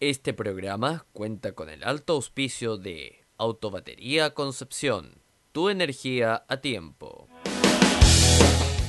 Este programa cuenta con el alto auspicio de Autobatería Concepción, tu energía a tiempo.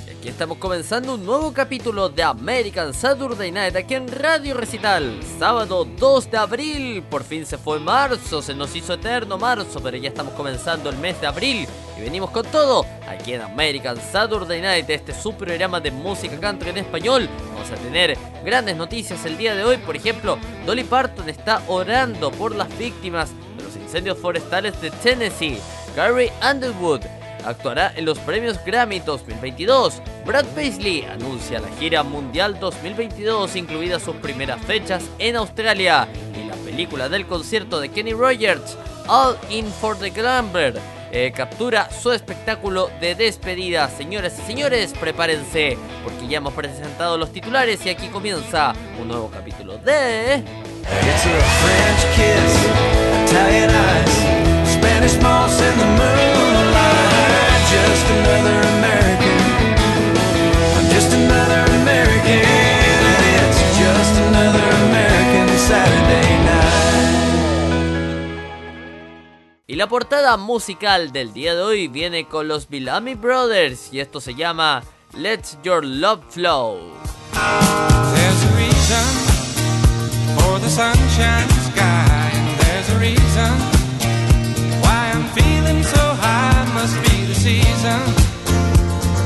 Y aquí estamos comenzando un nuevo capítulo de American Saturday Night aquí en Radio Recital, sábado 2 de abril. Por fin se fue marzo, se nos hizo eterno marzo, pero ya estamos comenzando el mes de abril venimos con todo aquí en American Saturday Night, este su programa de música country en español. Vamos a tener grandes noticias el día de hoy, por ejemplo, Dolly Parton está orando por las víctimas de los incendios forestales de Tennessee. Gary Underwood actuará en los premios Grammy 2022. Brad Paisley anuncia la gira mundial 2022, incluidas sus primeras fechas en Australia. Y la película del concierto de Kenny Rogers, All In For The Glamour, eh, captura su espectáculo de despedida. Señoras y señores, prepárense, porque ya hemos presentado los titulares y aquí comienza un nuevo capítulo de... American. Just another American. Y la portada musical del día de hoy viene con los Bellamy Brothers y esto se llama Let Your Love Flow. There's a reason for the sunshine sky, and there's a reason why I'm feeling so high. Must be the season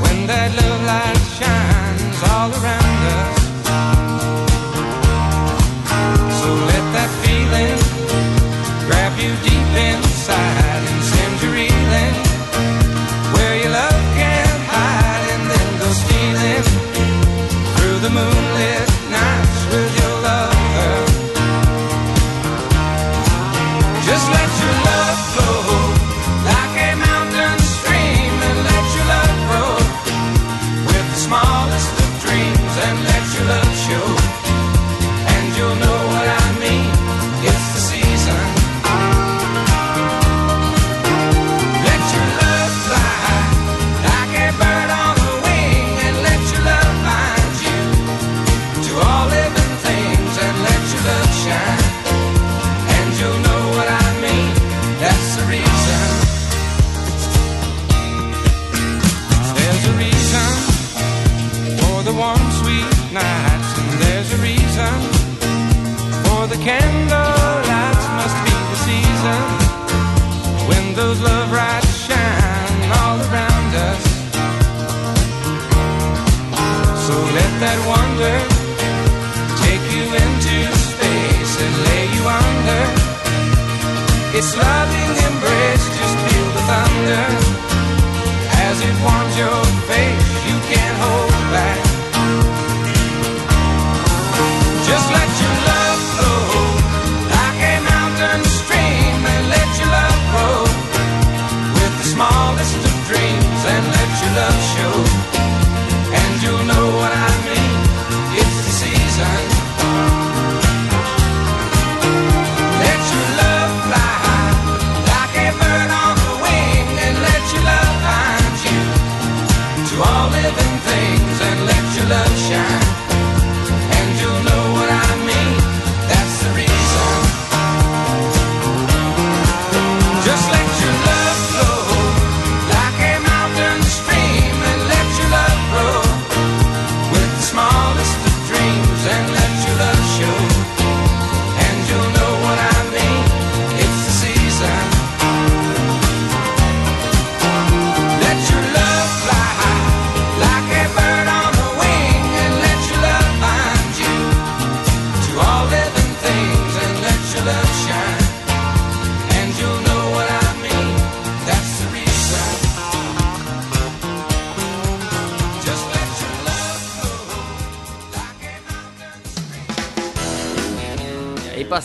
when that love light shines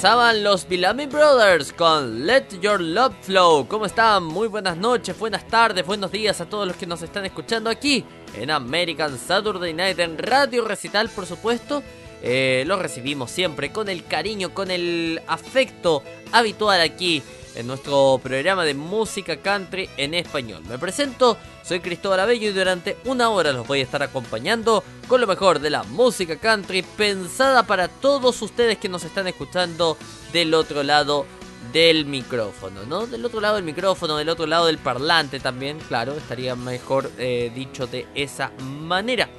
pasaban los Bellamy Brothers con Let Your Love Flow. ¿Cómo están? Muy buenas noches, buenas tardes, buenos días a todos los que nos están escuchando aquí en American Saturday Night en Radio Recital, por supuesto. Eh, lo recibimos siempre con el cariño, con el afecto habitual aquí en nuestro programa de música country en español. Me presento, soy Cristóbal Abello y durante una hora los voy a estar acompañando con lo mejor de la música country pensada para todos ustedes que nos están escuchando del otro lado del micrófono, ¿no? Del otro lado del micrófono, del otro lado del parlante también, claro, estaría mejor eh, dicho de esa manera.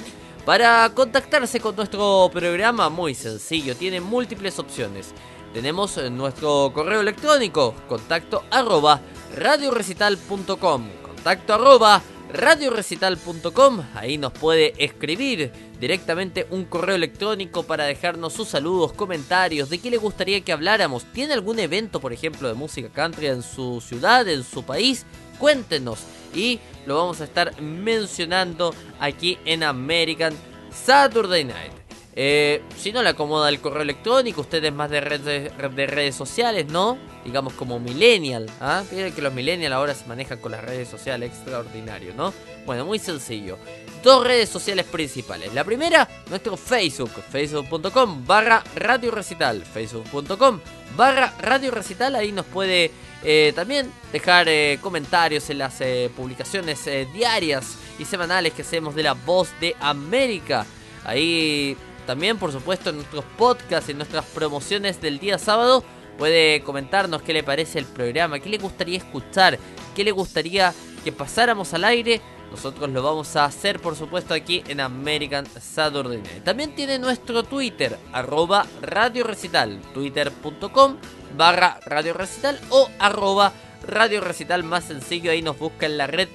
Para contactarse con nuestro programa, muy sencillo, tiene múltiples opciones. Tenemos nuestro correo electrónico, contacto arroba radiorecital.com, contacto arroba radiorecital.com, ahí nos puede escribir directamente un correo electrónico para dejarnos sus saludos, comentarios, de qué le gustaría que habláramos. ¿Tiene algún evento, por ejemplo, de música country en su ciudad, en su país? Cuéntenos y lo vamos a estar mencionando aquí en American Saturday Night. Eh, si no le acomoda el correo electrónico, usted es más de redes, de redes sociales, ¿no? Digamos como millennial. ¿ah? Fíjense que los millennials ahora se manejan con las redes sociales, extraordinario, ¿no? Bueno, muy sencillo. Dos redes sociales principales. La primera, nuestro Facebook, facebook.com barra radio recital, facebook.com barra radio recital. Ahí nos puede eh, también dejar eh, comentarios en las eh, publicaciones diarias y semanales que hacemos de la voz de América. Ahí también, por supuesto, en nuestros podcasts, en nuestras promociones del día sábado, puede comentarnos qué le parece el programa, qué le gustaría escuchar, qué le gustaría que pasáramos al aire. Nosotros lo vamos a hacer, por supuesto, aquí en American Saturday Night. También tiene nuestro Twitter, arroba Radio Recital, twitter.com barra Radio Recital o arroba Radio Recital más sencillo. Ahí nos busca en la red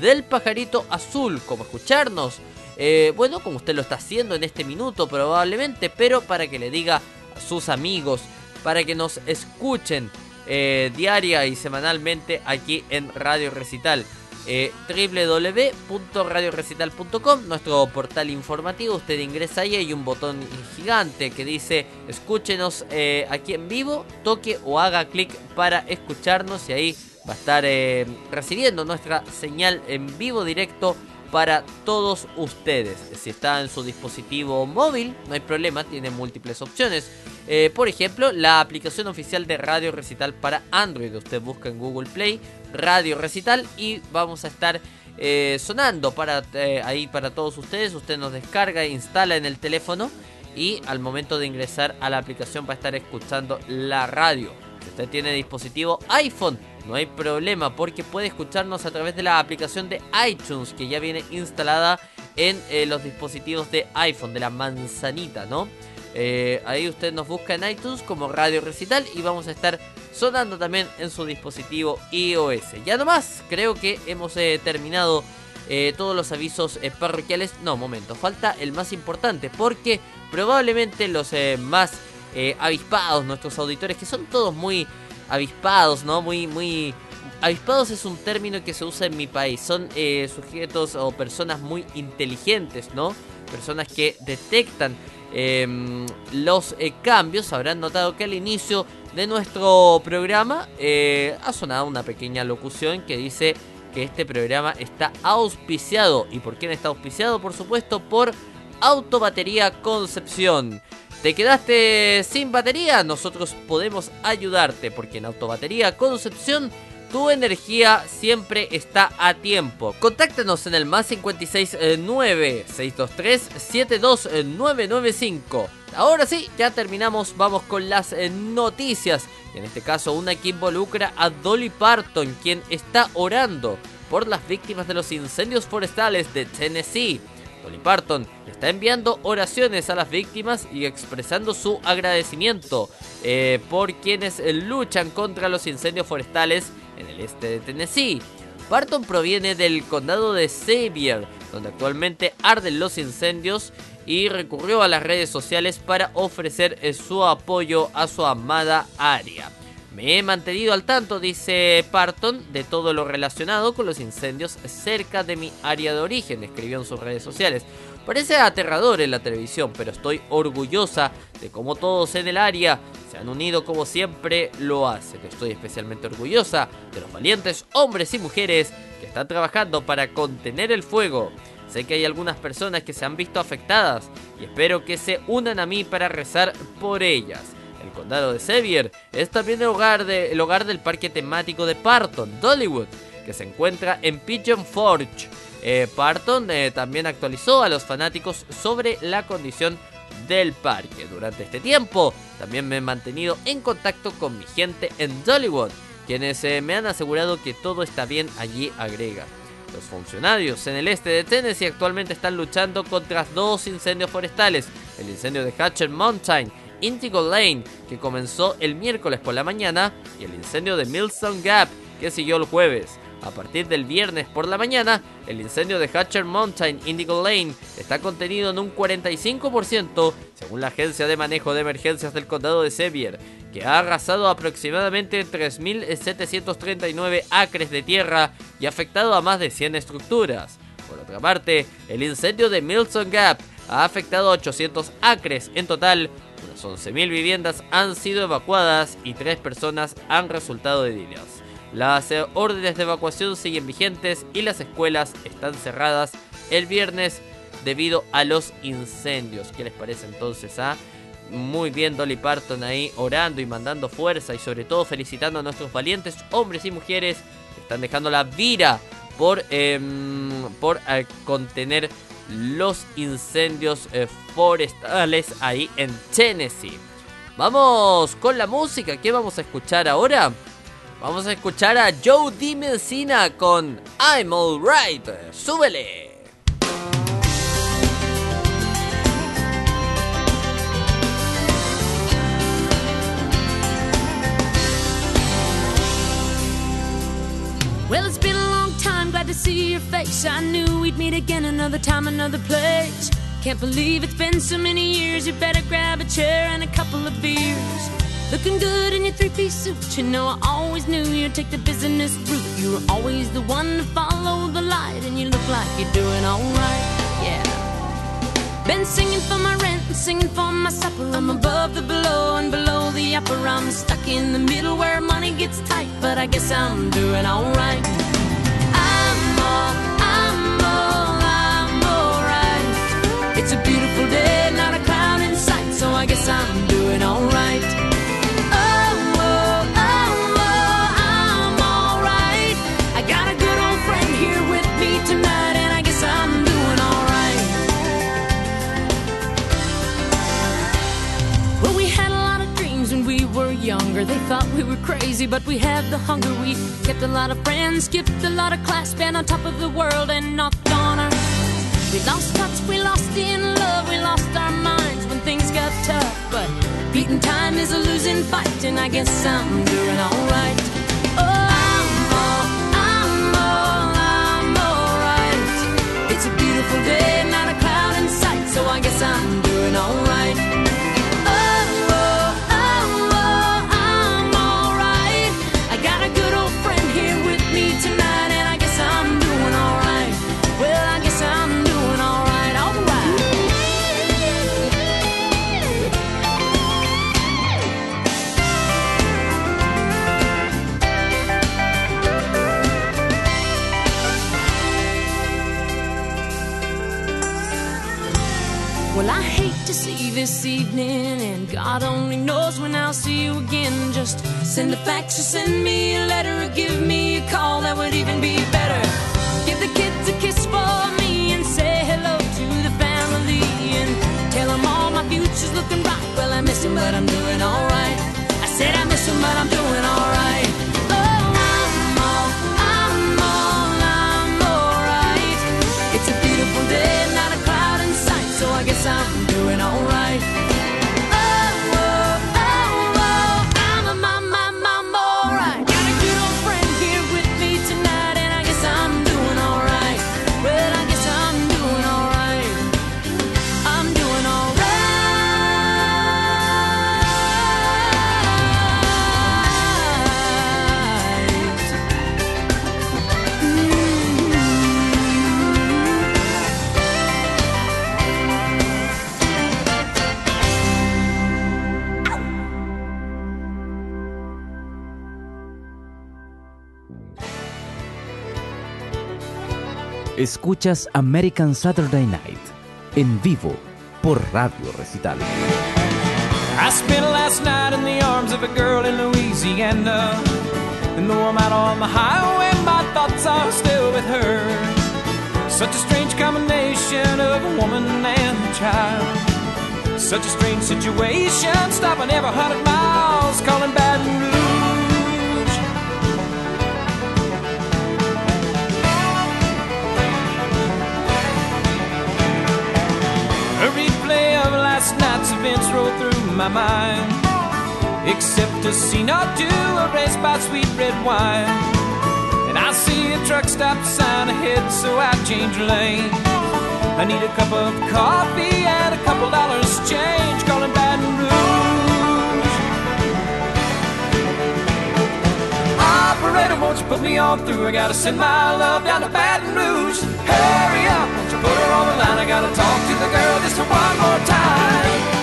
del pajarito azul, como escucharnos eh, bueno, como usted lo está haciendo en este minuto probablemente, pero para que le diga a sus amigos, para que nos escuchen eh, diaria y semanalmente aquí en Radio Recital. Eh, www.radiorecital.com, nuestro portal informativo. Usted ingresa ahí, hay un botón gigante que dice escúchenos eh, aquí en vivo, toque o haga clic para escucharnos y ahí va a estar recibiendo nuestra señal en vivo directo para todos ustedes. Si está en su dispositivo móvil, no hay problema, tiene múltiples opciones. Eh, por ejemplo, la aplicación oficial de Radio Recital para Android. Usted busca en Google Play Radio Recital y vamos a estar eh, sonando para eh, ahí para todos ustedes. Usted nos descarga e instala en el teléfono y al momento de ingresar a la aplicación va a estar escuchando la radio. Si usted tiene dispositivo iPhone, no hay problema porque puede escucharnos a través de la aplicación de iTunes que ya viene instalada en eh, los dispositivos de iPhone, de la manzanita, ¿no? Eh, ahí usted nos busca en iTunes como Radio Recital y vamos a estar sonando también en su dispositivo iOS. Ya nomás, creo que hemos eh, terminado todos los avisos parroquiales. No, momento, falta el más importante porque probablemente los más avispados, nuestros auditores, que son todos muy avispados, ¿no? Muy, muy... Avispados es un término que se usa en mi país. Son eh, sujetos o personas muy inteligentes, ¿no? Personas que detectan em, los eh, cambios. Habrán notado que al inicio de nuestro programa eh, ha sonado una pequeña locución que dice que este programa está auspiciado. ¿Y por quién está auspiciado? Por supuesto, por Autobatería Concepción. ¿Te quedaste sin batería? Nosotros podemos ayudarte porque en Autobatería Concepción tu energía siempre está a tiempo. Contáctanos en el más 569 623 72995. Ahora sí, ya terminamos, vamos con las eh, noticias. En este caso, una que involucra a Dolly Parton, quien está orando por las víctimas de los incendios forestales de Tennessee. Dolly Parton está enviando oraciones a las víctimas y expresando su agradecimiento eh, por quienes luchan contra los incendios forestales en el este de Tennessee. Parton proviene del condado de Xavier, donde actualmente arden los incendios y recurrió a las redes sociales para ofrecer eh, su apoyo a su amada área. Me he mantenido al tanto, dice Parton, de todo lo relacionado con los incendios cerca de mi área de origen, escribió en sus redes sociales. Parece aterrador en la televisión, pero estoy orgullosa de cómo todos en el área se han unido como siempre lo hacen. Estoy especialmente orgullosa de los valientes hombres y mujeres que están trabajando para contener el fuego. Sé que hay algunas personas que se han visto afectadas y espero que se unan a mí para rezar por ellas. El condado de Sevier es también el hogar, de- el hogar del parque temático de Parton, Dollywood, que se encuentra en Pigeon Forge. Eh, Parton eh, también actualizó a los fanáticos sobre la condición del parque. Durante este tiempo también me he mantenido en contacto con mi gente en Dollywood, quienes eh, me han asegurado que todo está bien allí, agrega. Los funcionarios en el este de Tennessee actualmente están luchando contra dos incendios forestales. El incendio de Hatcher Mountain, Indigo Lane, que comenzó el miércoles por la mañana, y el incendio de Millstone Gap, que siguió el jueves. A partir del viernes por la mañana, el incendio de Hatcher Mountain Indigo Lane está contenido en un 45%, según la Agencia de Manejo de Emergencias del Condado de Sevier, que ha arrasado aproximadamente 3.739 acres de tierra y afectado a más de 100 estructuras. Por otra parte, el incendio de Milton Gap ha afectado a 800 acres en total, unas 11.000 viviendas han sido evacuadas y 3 personas han resultado heridas. Las órdenes de evacuación siguen vigentes y las escuelas están cerradas el viernes debido a los incendios. ¿Qué les parece entonces a muy bien Dolly Parton ahí orando y mandando fuerza y sobre todo felicitando a nuestros valientes hombres y mujeres que están dejando la vida por, em, por eh, contener los incendios eh, forestales ahí en Tennessee. Vamos con la música. ¿Qué vamos a escuchar ahora? Vamos a escuchar a Joe D. Messina con I'm Alright. ¡Súbele! Well, it's to see your face. I knew we'd meet again another time, another place. Can't believe it's been so many years. You better grab a chair and a couple of beers. Looking good in your three piece suit. You know, I always knew you'd take the business route. You were always the one to follow the light, and you look like you're doing alright. Yeah. Been singing for my rent and singing for my supper. I'm above the below and below the upper. I'm stuck in the middle where money gets tight, but I guess I'm doing alright. I'm They thought we were crazy, but we had the hunger. We kept a lot of friends, skipped a lot of class, been on top of the world and knocked on our. We lost touch, we lost in love, we lost our minds when things got tough. But beating time is a losing fight, and I guess I'm doing alright. Oh, I'm all, I'm all, I'm alright. It's a beautiful day, not a cloud in sight, so I guess I'm doing alright. Well, I hate to see this evening, and God only knows when I'll see you again. Just send a fax or send me a letter or give me a call, that would even be better. Give the kids a kiss for me and say hello to the family and tell them all my future's looking bright. Well, I miss him, but I'm doing alright. I said I miss him, but I'm doing alright. Escuchas American Saturday Night en vivo por Radio Recital. I spent last night in the arms of a girl in Louisiana. And though I'm out on the highway, my thoughts are still with her. Such a strange combination of a woman and a child. Such a strange situation, stopping every hundred miles, calling Baton Rouge. My mind. Except a scene two, a race by sweet red wine. And I see a truck stop sign ahead, so I change lane. I need a cup of coffee and a couple dollars change, calling Baton Rouge. Operator, won't you put me on through? I gotta send my love down to Baton Rouge. Hurry up, won't you put her on the line? I gotta talk to the girl just one more time.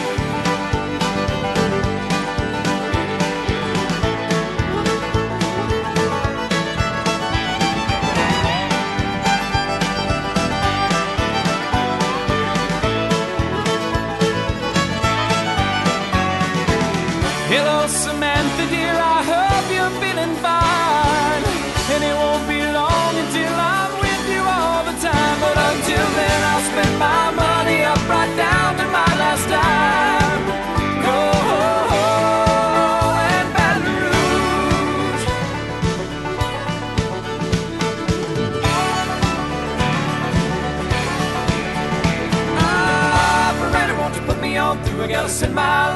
Through? I gotta send my love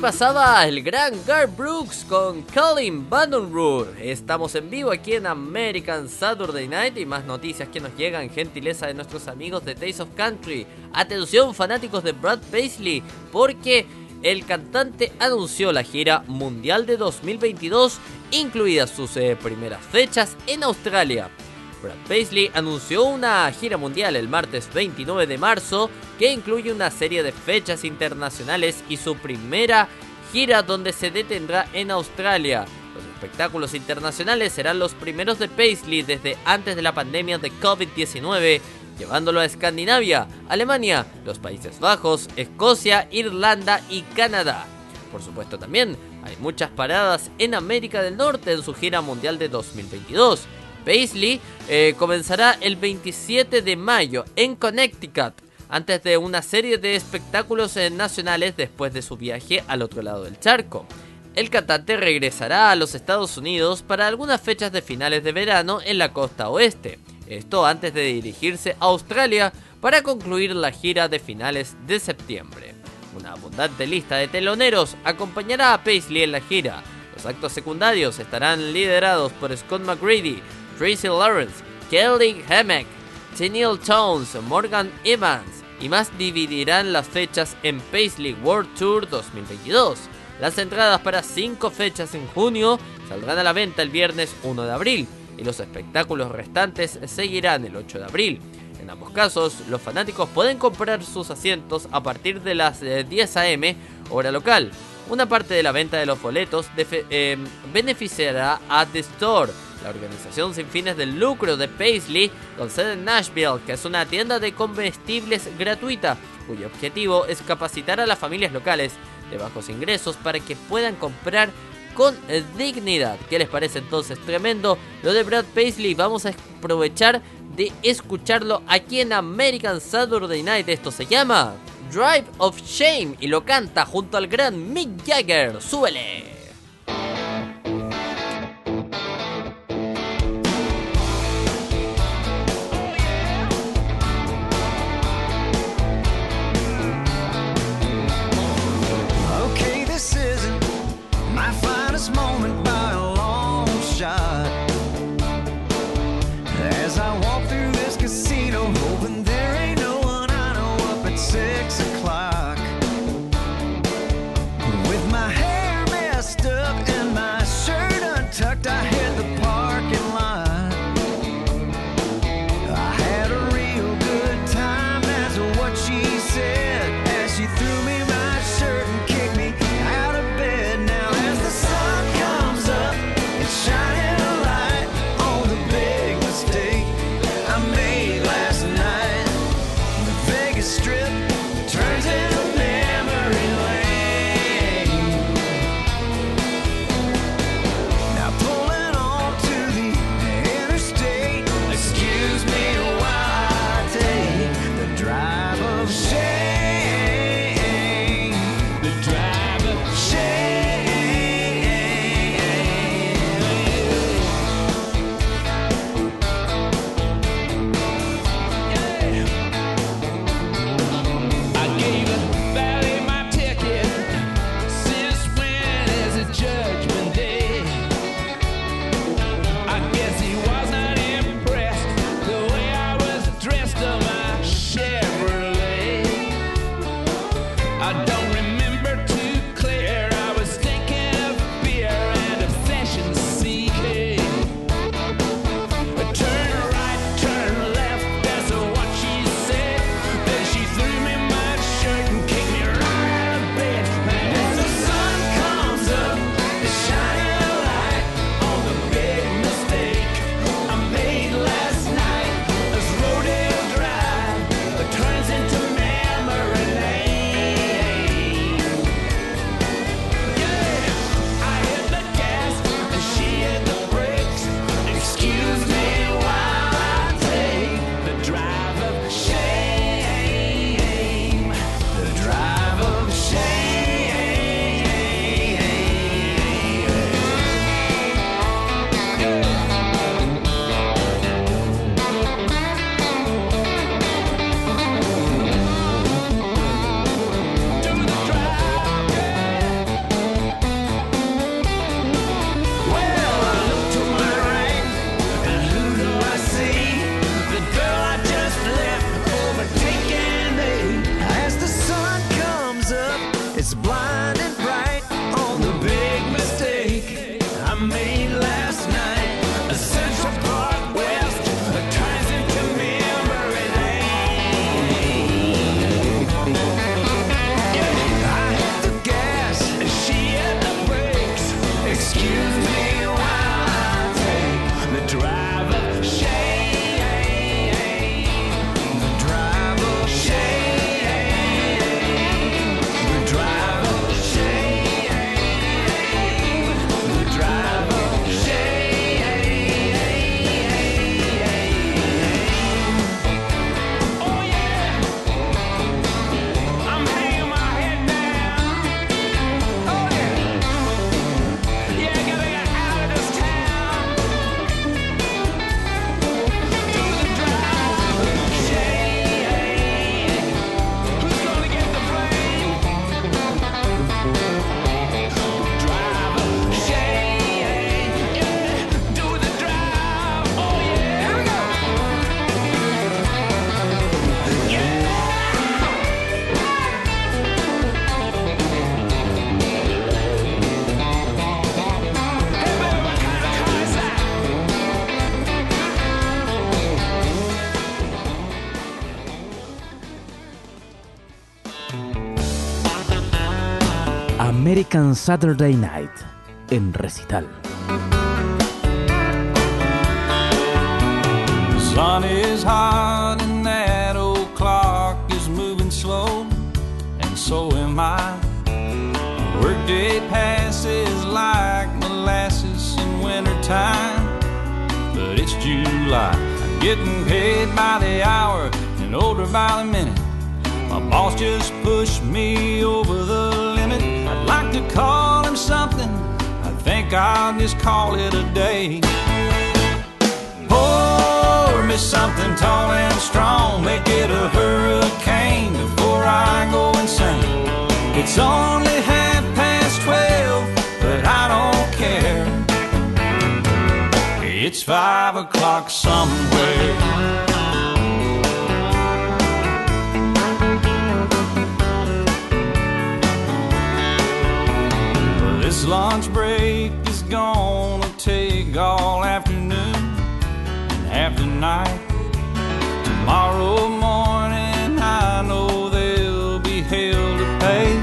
pasaba el gran Garth Brooks con Colin Vandenroor. Estamos en vivo aquí en American Saturday Night y más noticias que nos llegan, gentileza de nuestros amigos de Taste of Country. Atención fanáticos de Brad Paisley, porque el cantante anunció la gira mundial de 2022, incluidas sus eh, primeras fechas en Australia. Brad Paisley anunció una gira mundial el martes 29 de marzo que incluye una serie de fechas internacionales y su primera gira donde se detendrá en Australia. Los espectáculos internacionales serán los primeros de Paisley desde antes de la pandemia de COVID-19, llevándolo a Escandinavia, Alemania, los Países Bajos, Escocia, Irlanda y Canadá. Por supuesto también hay muchas paradas en América del Norte en su gira mundial de 2022. Paisley eh, comenzará el 27 de mayo en Connecticut, antes de una serie de espectáculos eh, nacionales después de su viaje al otro lado del charco. El cantante regresará a los Estados Unidos para algunas fechas de finales de verano en la costa oeste, esto antes de dirigirse a Australia para concluir la gira de finales de septiembre. Una abundante lista de teloneros acompañará a Paisley en la gira. Los actos secundarios estarán liderados por Scott McGrady, Tracy Lawrence, Kelly Hemmeck, Tennille Tones, Morgan Evans y más dividirán las fechas en Paisley World Tour 2022. Las entradas para 5 fechas en junio saldrán a la venta el viernes 1 de abril y los espectáculos restantes seguirán el 8 de abril. En ambos casos, los fanáticos pueden comprar sus asientos a partir de las eh, 10 am hora local. Una parte de la venta de los boletos eh, beneficiará a The Store, la organización sin fines de lucro de Paisley, con sede en Nashville, que es una tienda de comestibles gratuita, cuyo objetivo es capacitar a las familias locales de bajos ingresos para que puedan comprar con dignidad. ¿Qué les parece entonces? Tremendo lo de Brad Paisley. Vamos a aprovechar de escucharlo aquí en American Saturday Night. Esto se llama Drive of Shame y lo canta junto al gran Mick Jagger. ¡Súbele! Saturday Night en recital. Sun is hot and that old clock is moving slow, and so am I. Workday passes like molasses in wintertime, but it's July. I'm getting paid by the hour and older by the minute. My boss just pushed me over the To call him something. I think I'll just call it a day. Pour me something tall and strong. Make it a hurricane before I go insane. It's only half past twelve, but I don't care. It's five o'clock somewhere. This lunch break is gonna take all afternoon and half the night. Tomorrow morning, I know there'll be hell to pay.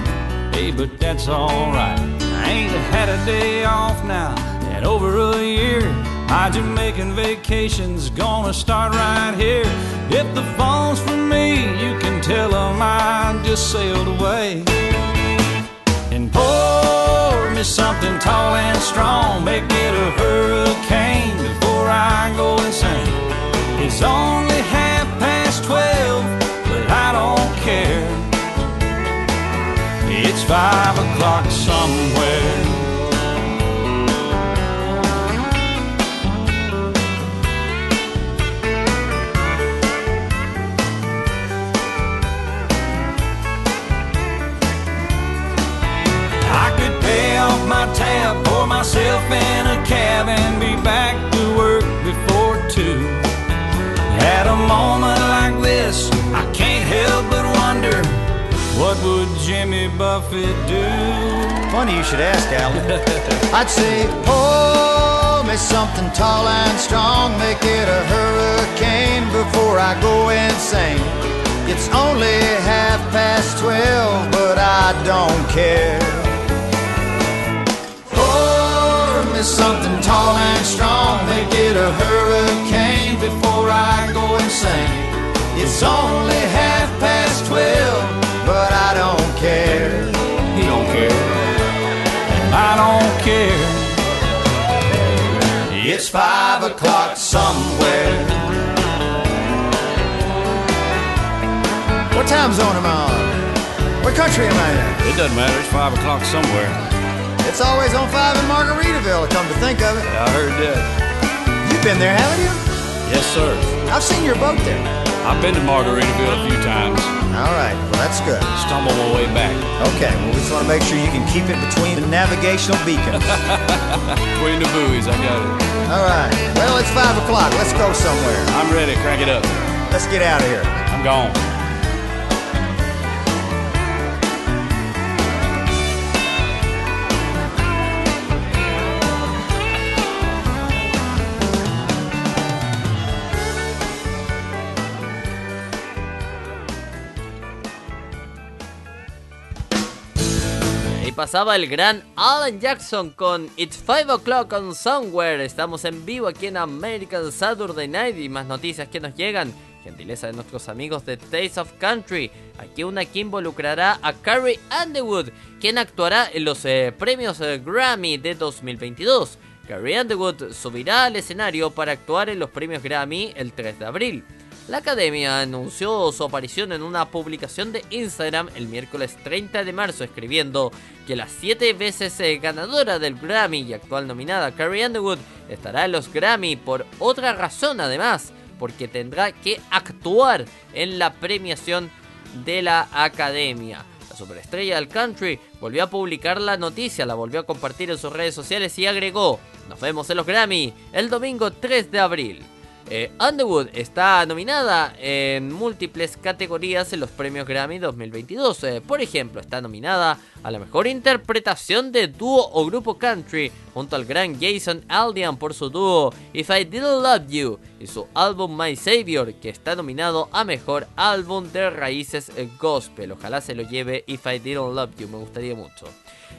Hey, but that's alright. I ain't had a day off now in over a year. My Jamaican vacation's gonna start right here. If the phone's for me, you can tell 'em I just sailed away and pour me something tall and strong. Make it a hurricane before I go insane. It's only half past twelve, but I don't care. It's five o'clock somewhere. Myself in a cab, and be back to work before two. At a moment like this, I can't help but wonder what would Jimmy Buffett do? Funny you should ask, Alan. I'd say, pour me something tall and strong, make it a hurricane before I go insane. It's only half past twelve, but I don't care. Me something tall and strong, make it a hurricane before I go insane. It's only half past twelve, but I don't care. He don't care. And I don't care. It's five o'clock somewhere. What time zone am I on? What country am I in? It doesn't matter. It's five o'clock somewhere. It's always on five in Margaritaville, come to think of it. I heard that. You've been there, haven't you? Yes, sir. I've seen your boat there. I've been to Margaritaville a few times. All right, well, that's good. Stumble my way back. Okay, well, we just want to make sure you can keep it between the navigational beacons. Between the buoys, I got it. All right, well, it's five o'clock. Let's go somewhere. I'm ready. Crank it up. Let's get out of here. I'm gone. Pasaba el gran Alan Jackson con It's 5 O'Clock on Somewhere. Estamos en vivo aquí en American Saturday Night y más noticias que nos llegan. Gentileza de nuestros amigos de Taste of Country. Aquí una que involucrará a Carrie Underwood, quien actuará en los eh, premios eh, Grammy de 2022. Carrie Underwood subirá al escenario para actuar en los premios Grammy el 3 de abril. La academia anunció su aparición en una publicación de Instagram el miércoles 30 de marzo, escribiendo que la siete veces eh, ganadora del Grammy y actual nominada Carrie Underwood estará en los Grammy por otra razón además, porque tendrá que actuar en la premiación de la academia. La superestrella del country volvió a publicar la noticia, la volvió a compartir en sus redes sociales y agregó, nos vemos en los Grammy el domingo 3 de abril. Eh, Underwood está nominada en múltiples categorías en los premios Grammy 2022. Eh, por ejemplo, está nominada a la mejor interpretación de dúo o grupo country junto al gran Jason Aldean por su dúo If I Didn't Love You y su álbum My Savior, que está nominado a mejor álbum de raíces eh, gospel. Ojalá se lo lleve If I Didn't Love You, me gustaría mucho.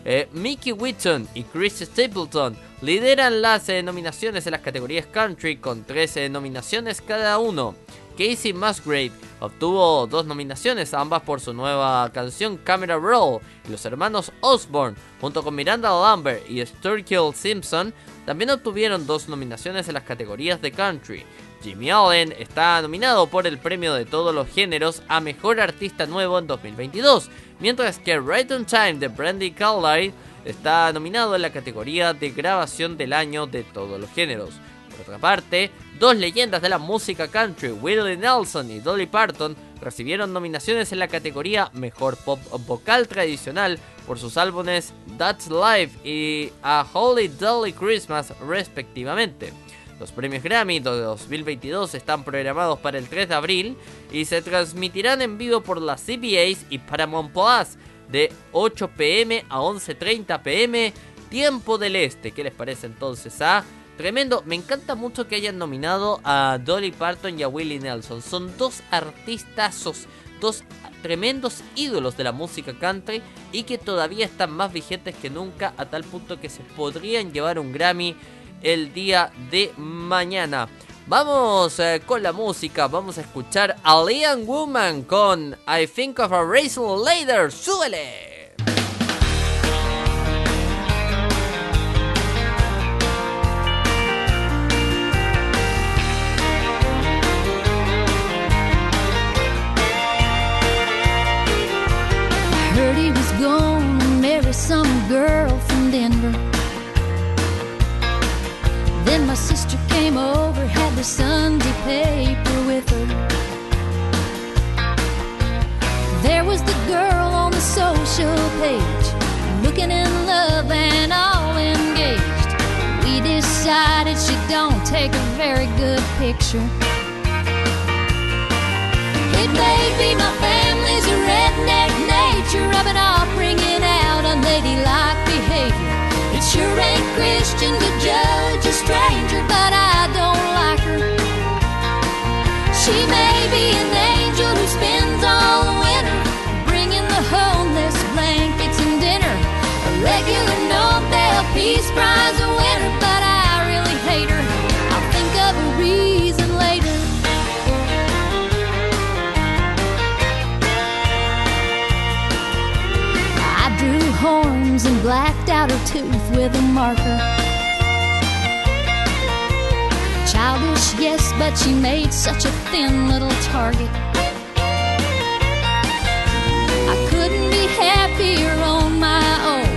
Eh, Mickey Whitson y Chris Stapleton lideran las eh, nominaciones en las categorías country con 13 nominaciones cada uno. Casey Musgrave obtuvo dos nominaciones, ambas por su nueva canción Camera Roll. Y los hermanos Osborne, junto con Miranda Lambert y Sturgill Simpson, también obtuvieron dos nominaciones en las categorías de country. Jimmy Allen está nominado por el premio de todos los géneros a Mejor Artista Nuevo en 2022, mientras que Right on Time de Brandy Carlile está nominado en la categoría de grabación del año de todos los géneros. Por otra parte, dos leyendas de la música country, Willie Nelson y Dolly Parton, recibieron nominaciones en la categoría Mejor Pop Vocal Tradicional por sus álbumes That's Life y A Holy Dolly Christmas respectivamente. Los premios Grammy de 2022 están programados para el 3 de abril y se transmitirán en vivo por las CBS y Paramount Plus de 8 pm a 11.30 pm, tiempo del este. ¿Qué les parece entonces a Tremendo, me encanta mucho que hayan nominado a Dolly Parton y a Willie Nelson. Son dos artistas, dos tremendos ídolos de la música country y que todavía están más vigentes que nunca a tal punto que se podrían llevar un Grammy el día de mañana. Vamos eh, con la música, vamos a escuchar a Liam Woman con I Think of a Raisin Later. ¡Súbele! Sister came over, had the Sunday paper with her. There was the girl on the social page, looking in love and all engaged. We decided she don't take a very good picture. It may be my family's redneck nature, rubbing off, Sure ain't Christian to judge a stranger, but I don't like her. She may be an angel who spends all winter bringing the homeless blankets and dinner. A regular Nobel Peace Prize blacked out her tooth with a marker. Childish, yes, but she made such a thin little target. I couldn't be happier on my own,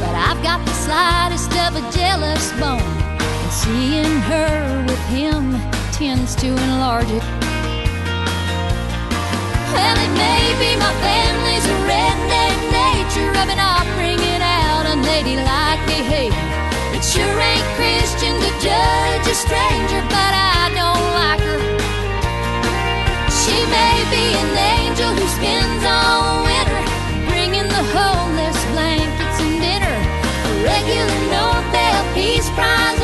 but I've got the slightest of a jealous bone. And seeing her with him tends to enlarge it. Well, it may be my family's redneck nature, rubbing off, bringing out unladylike behavior. It sure ain't Christian to judge a stranger, but I don't like her. She may be an angel who spends all winter bringing the homeless blankets and dinner. A regular Nobel Peace Prize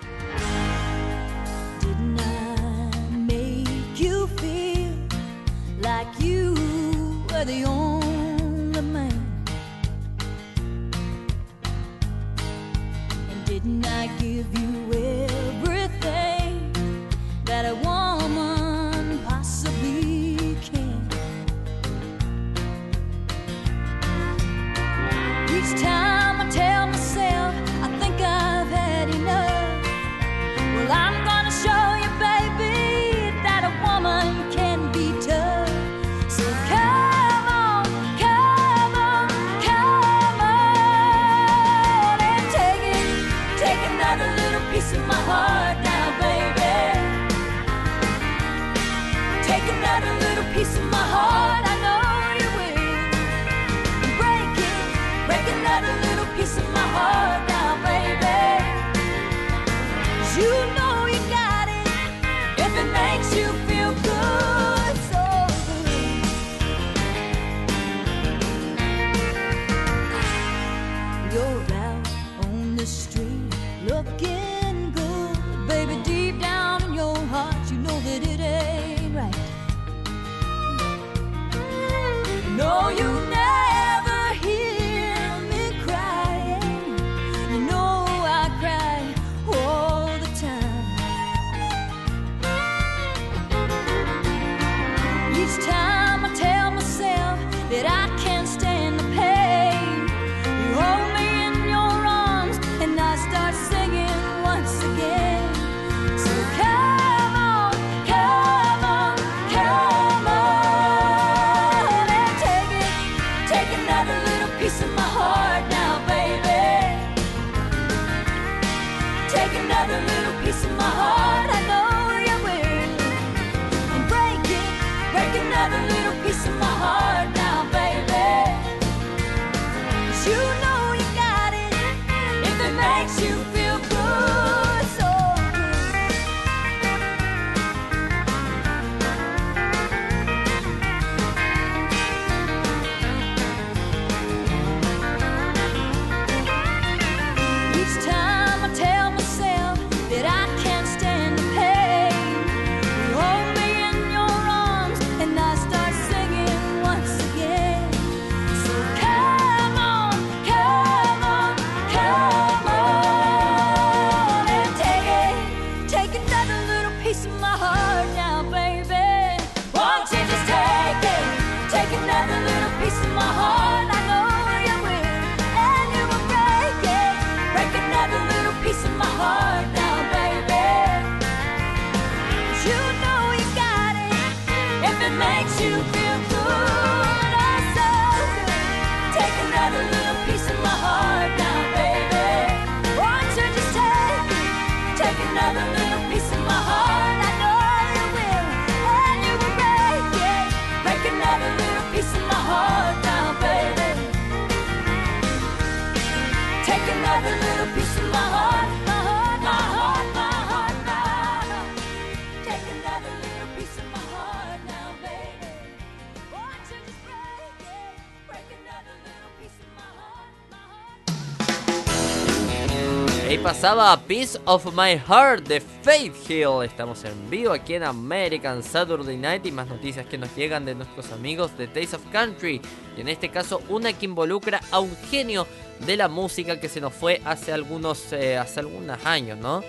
Pasaba Piece of My Heart de Faith Hill. Estamos en vivo aquí en American Saturday Night y más noticias que nos llegan de nuestros amigos de Taste of Country. Y en este caso una que involucra a un genio de la música que se nos fue hace algunos, eh, hace algunos años, ¿no?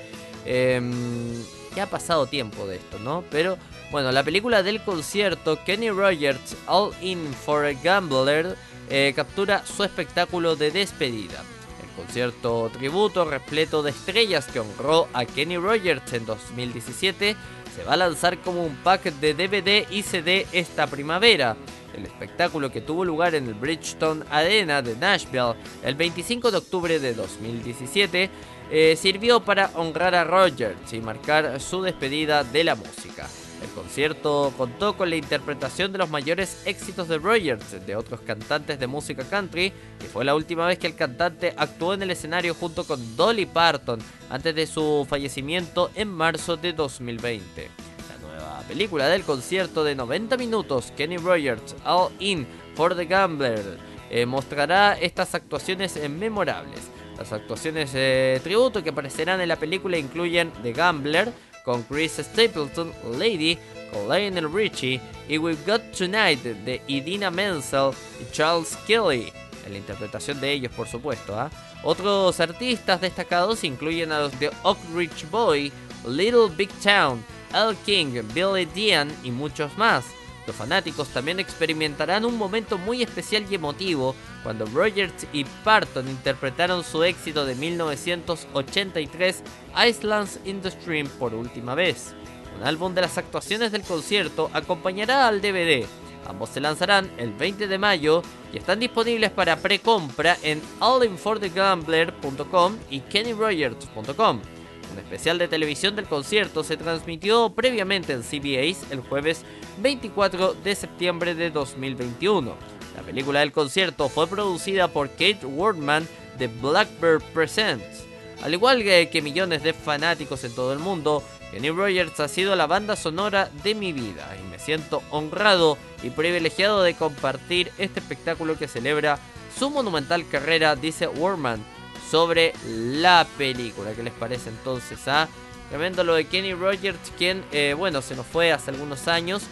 Em, ya ha pasado tiempo de esto, ¿no? Pero bueno, la película del concierto Kenny Rogers All In for a Gambler eh, captura su espectáculo de despedida. Concierto tributo repleto de estrellas que honró a Kenny Rogers en 2017 se va a lanzar como un pack de DVD y CD esta primavera. El espectáculo que tuvo lugar en el Bridgestone Arena de Nashville el 25 de octubre de 2017 eh, sirvió para honrar a Rogers y marcar su despedida de la música. El concierto contó con la interpretación de los mayores éxitos de Rogers, de otros cantantes de música country, y fue la última vez que el cantante actuó en el escenario junto con Dolly Parton antes de su fallecimiento en marzo de 2020. La nueva película del concierto de 90 minutos, Kenny Rogers All In for the Gambler, eh, mostrará estas actuaciones eh, memorables. Las actuaciones de tributo que aparecerán en la película incluyen The Gambler con Chris Stapleton, Lady con Lionel Richie y We've Got Tonight de Idina Menzel y Charles Kelly, en la interpretación de ellos por supuesto. ¿ah? Otros artistas destacados incluyen a los de Oak Ridge Boy, Little Big Town, Al King, Billy Dean y muchos más. Los fanáticos también experimentarán un momento muy especial y emotivo cuando Rogers y Parton interpretaron su éxito de 1983 Islands in the Stream por última vez. Un álbum de las actuaciones del concierto acompañará al DVD. Ambos se lanzarán el 20 de mayo y están disponibles para precompra en allinforthegambler.com y kennyrogers.com. Especial de televisión del concierto se transmitió previamente en CBS el jueves 24 de septiembre de 2021. La película del concierto fue producida por Kate Wardman de Blackbird Presents. Al igual que millones de fanáticos en todo el mundo, Kenny Rogers ha sido la banda sonora de mi vida y me siento honrado y privilegiado de compartir este espectáculo que celebra su monumental carrera, dice Wardman sobre la película. ¿Qué les parece entonces? Ah? Tremendo lo de Kenny Rogers, quien, eh, bueno, se nos fue hace algunos años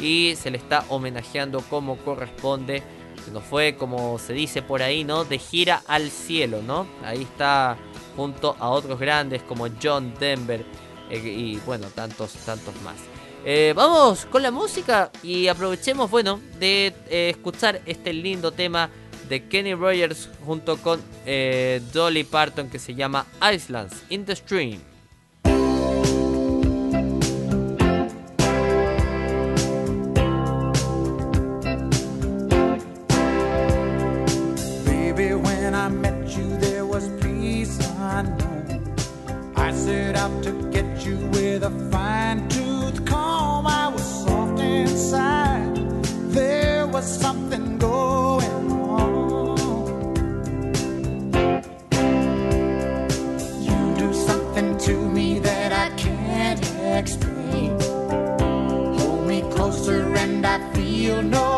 y se le está homenajeando como corresponde. Se nos fue, como se dice por ahí, ¿no? De gira al cielo, ¿no? Ahí está junto a otros grandes como John Denver eh, y, bueno, tantos, tantos más. Eh, vamos con la música y aprovechemos, bueno, de escuchar este lindo tema de Kenny Rogers junto con eh, Dolly Parton que se llama Islands in the Stream. Baby, when I met you, there was peace unknown. I set out to get you with a fine tooth comb. I was soft inside. Feel no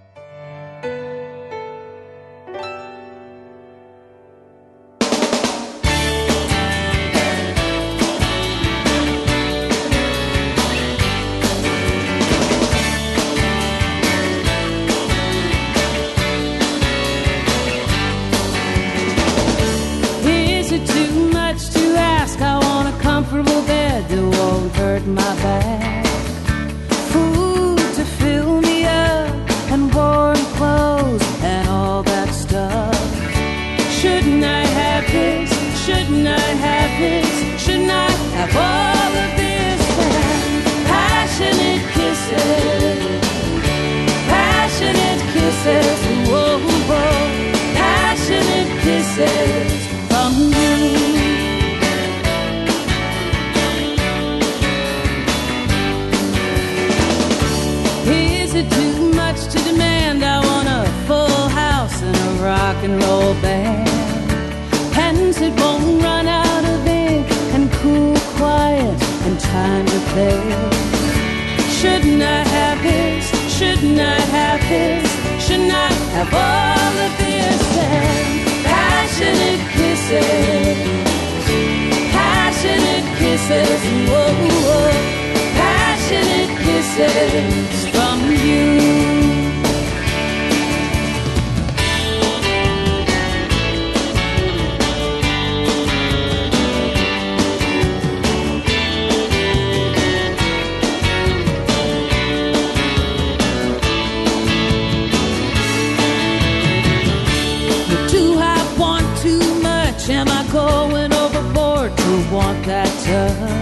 To want that touch?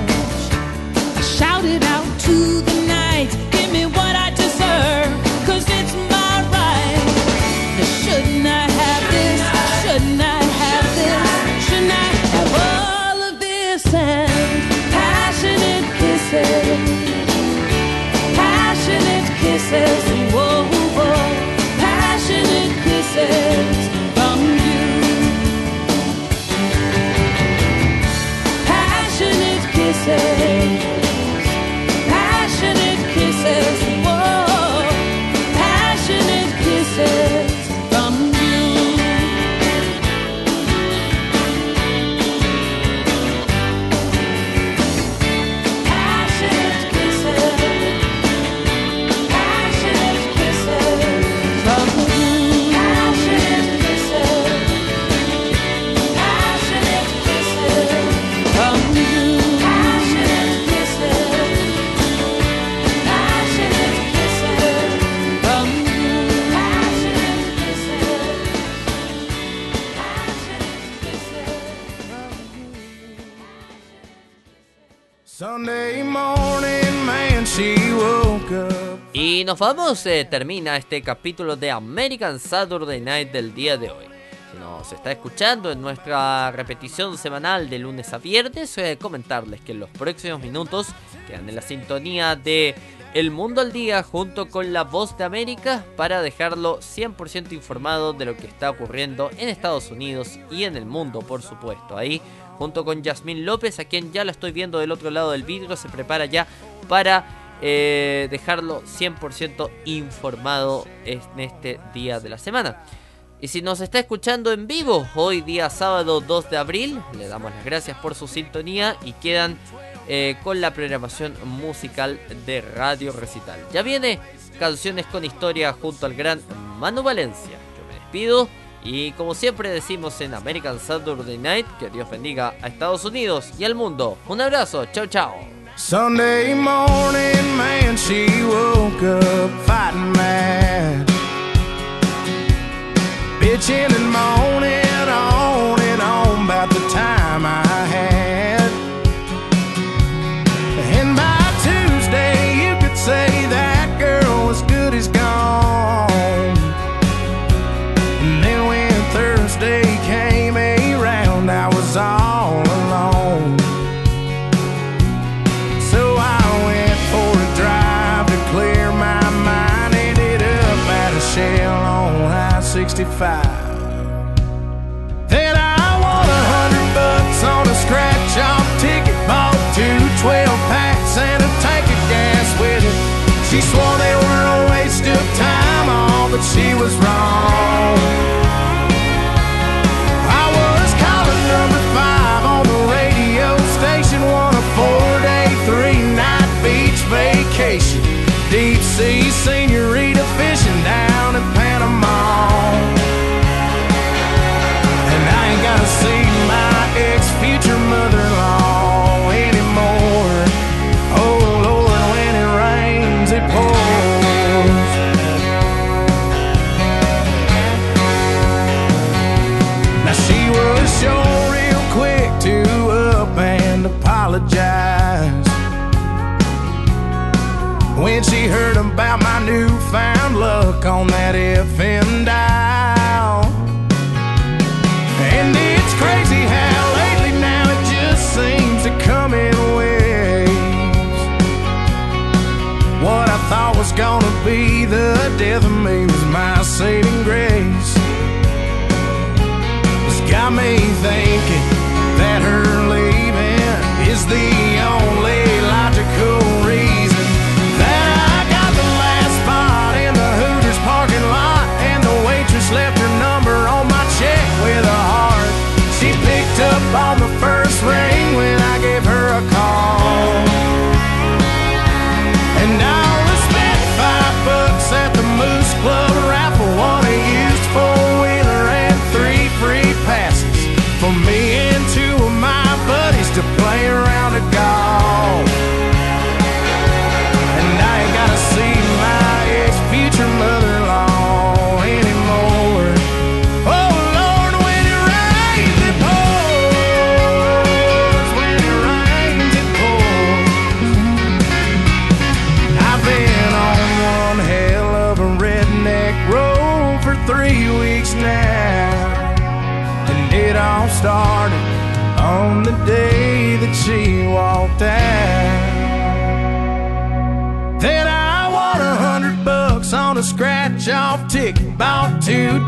Nos vamos, eh, termina este capítulo de American Saturday Night del día de hoy. Si nos está escuchando en nuestra repetición semanal de lunes a viernes, eh, comentarles que en los próximos minutos quedan en la sintonía de El Mundo al Día junto con La Voz de América para dejarlo 100% informado de lo que está ocurriendo en Estados Unidos y en el mundo, por supuesto. Ahí, junto con Yasmín López, a quien ya la estoy viendo del otro lado del vidrio, se prepara ya para eh, dejarlo 100% informado en este día de la semana. Y si nos está escuchando en vivo, hoy día sábado 2 de abril, le damos las gracias por su sintonía y quedan eh, con la programación musical de Radio Recital. Ya viene Canciones con Historia junto al gran Manu Valencia. Yo me despido y como siempre decimos en American Saturday Night, que Dios bendiga a Estados Unidos y al mundo. Un abrazo, chao chao. Sunday morning, man, she woke up fighting mad. Bitching and moaning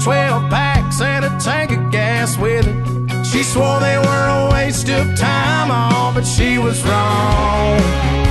12 packs and a tank of gas with it. She swore they were a waste of time, all, but she was wrong.